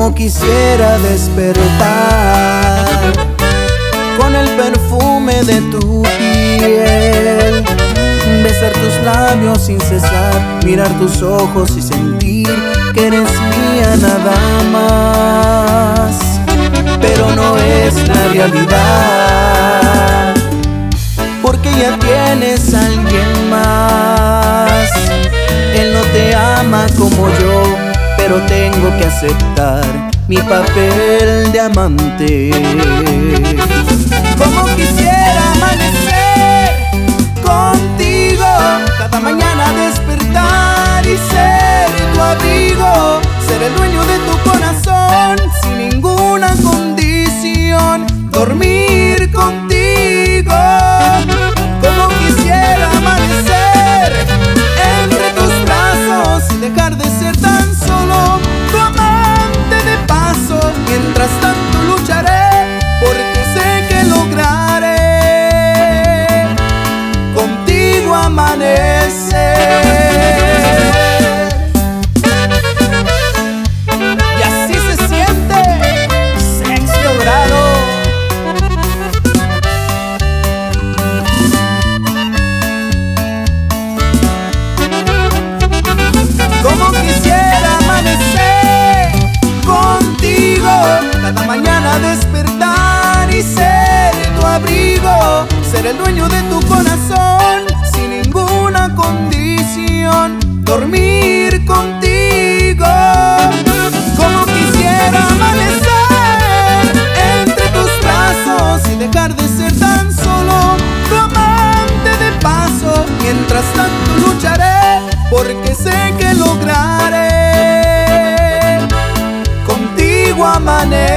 como quisiera despertar con el perfume de tu piel, besar tus labios sin cesar, mirar tus ojos y sentir que eres mía nada más, pero no es la realidad, porque ya tienes a alguien más, él no te ama como yo, pero tengo que aceptar mi papel de amante. Como quisiera amanecer contigo, cada mañana despertar y ser tu abrigo, ser el dueño de tu corazón sin ninguna condición, dormir amanecer. Y así se siente sexto grado. Como quisiera amanecer contigo, cada mañana despertar y ser tu abrigo, ser el dueño de tu corazón Mientras tanto lucharé porque sé que lograré contigo amanecer.